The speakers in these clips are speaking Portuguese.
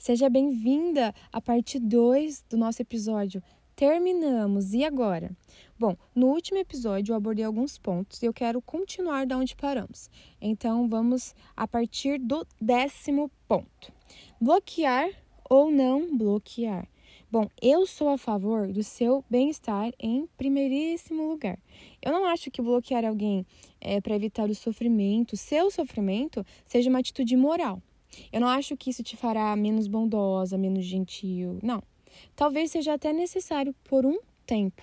Seja bem-vinda à parte 2 do nosso episódio. Terminamos, e agora? Bom, no último episódio eu abordei alguns pontos e eu quero continuar da onde paramos. Então vamos a partir do décimo ponto: bloquear ou não bloquear. Bom, eu sou a favor do seu bem-estar em primeiríssimo lugar. Eu não acho que bloquear alguém é, para evitar o sofrimento, seu sofrimento, seja uma atitude moral. Eu não acho que isso te fará menos bondosa, menos gentil. Não. Talvez seja até necessário por um tempo.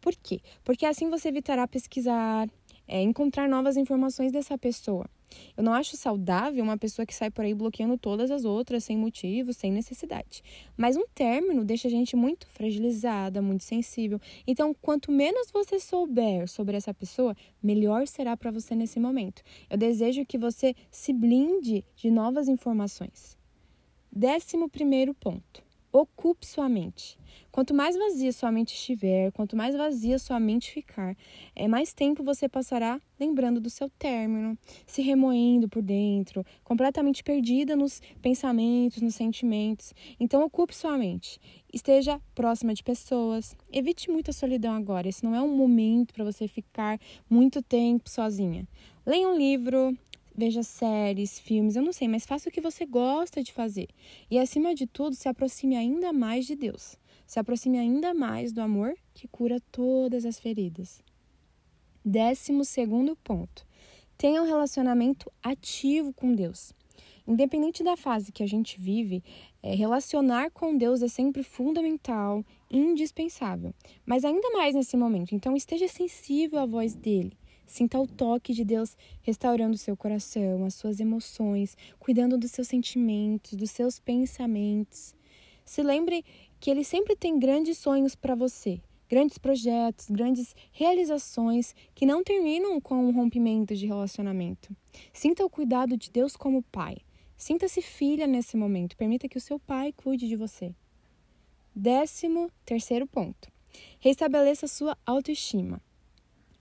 Por quê? Porque assim você evitará pesquisar, é, encontrar novas informações dessa pessoa. Eu não acho saudável uma pessoa que sai por aí bloqueando todas as outras sem motivo, sem necessidade. Mas um término deixa a gente muito fragilizada, muito sensível. Então, quanto menos você souber sobre essa pessoa, melhor será para você nesse momento. Eu desejo que você se blinde de novas informações. Décimo primeiro ponto. Ocupe sua mente. Quanto mais vazia sua mente estiver, quanto mais vazia sua mente ficar, é mais tempo você passará lembrando do seu término, se remoendo por dentro, completamente perdida nos pensamentos, nos sentimentos. Então ocupe sua mente. Esteja próxima de pessoas. Evite muita solidão agora. Esse não é um momento para você ficar muito tempo sozinha. Leia um livro, veja séries, filmes, eu não sei, mas faça o que você gosta de fazer. E acima de tudo, se aproxime ainda mais de Deus. Se aproxime ainda mais do amor que cura todas as feridas. Décimo segundo ponto. Tenha um relacionamento ativo com Deus. Independente da fase que a gente vive, é, relacionar com Deus é sempre fundamental, indispensável. Mas ainda mais nesse momento. Então, esteja sensível à voz dele. Sinta o toque de Deus restaurando o seu coração, as suas emoções, cuidando dos seus sentimentos, dos seus pensamentos. Se lembre que Ele sempre tem grandes sonhos para você, grandes projetos, grandes realizações que não terminam com um rompimento de relacionamento. Sinta o cuidado de Deus como pai. Sinta-se filha nesse momento. Permita que o seu pai cuide de você. Décimo terceiro ponto. Restabeleça sua autoestima.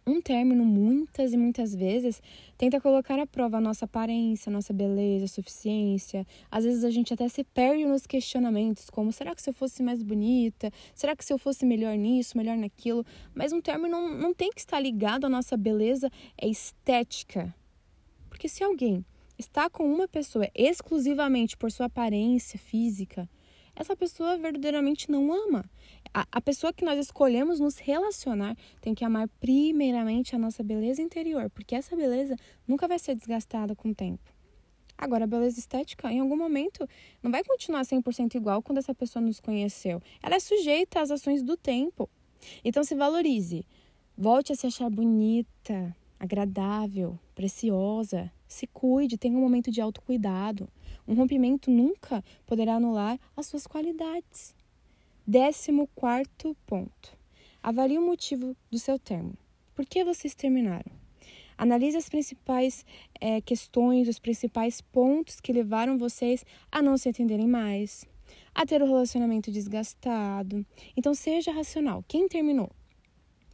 Um término, muitas e muitas vezes, tenta colocar à prova a nossa aparência, a nossa beleza, a suficiência. Às vezes a gente até se perde nos questionamentos, como será que se eu fosse mais bonita? Será que se eu fosse melhor nisso, melhor naquilo? Mas um término não, não tem que estar ligado à nossa beleza é estética. Porque se alguém está com uma pessoa exclusivamente por sua aparência física, essa pessoa verdadeiramente não ama. A, a pessoa que nós escolhemos nos relacionar tem que amar primeiramente a nossa beleza interior, porque essa beleza nunca vai ser desgastada com o tempo. Agora, a beleza estética, em algum momento, não vai continuar 100% igual quando essa pessoa nos conheceu. Ela é sujeita às ações do tempo. Então, se valorize. Volte a se achar bonita, agradável, preciosa. Se cuide, tenha um momento de autocuidado. Um rompimento nunca poderá anular as suas qualidades. Décimo quarto ponto. Avalie o motivo do seu término. Por que vocês terminaram? Analise as principais é, questões, os principais pontos que levaram vocês a não se entenderem mais, a ter o um relacionamento desgastado. Então, seja racional. Quem terminou?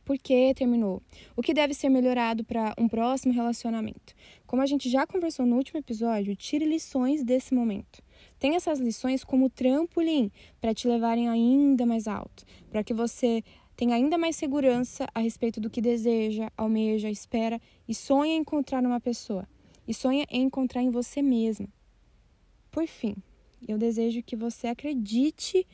Por que terminou? O que deve ser melhorado para um próximo relacionamento? Como a gente já conversou no último episódio, tire lições desse momento. Tenha essas lições como trampolim para te levarem ainda mais alto, para que você tenha ainda mais segurança a respeito do que deseja, almeja, espera e sonha encontrar numa pessoa. E sonha em encontrar em você mesma. Por fim, eu desejo que você acredite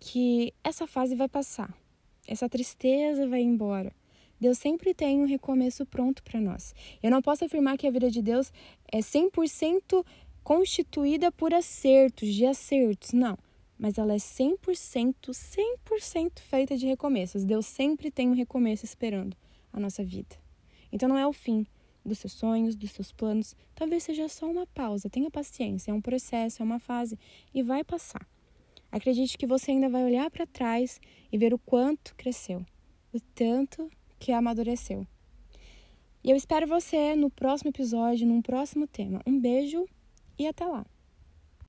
que essa fase vai passar essa tristeza vai embora. Deus sempre tem um recomeço pronto para nós. Eu não posso afirmar que a vida de Deus é 100% constituída por acertos, de acertos, não. Mas ela é 100%, 100% feita de recomeços. Deus sempre tem um recomeço esperando a nossa vida. Então não é o fim dos seus sonhos, dos seus planos. Talvez seja só uma pausa. Tenha paciência, é um processo, é uma fase e vai passar. Acredite que você ainda vai olhar para trás e ver o quanto cresceu, o tanto que amadureceu. E eu espero você no próximo episódio, num próximo tema. Um beijo e até lá!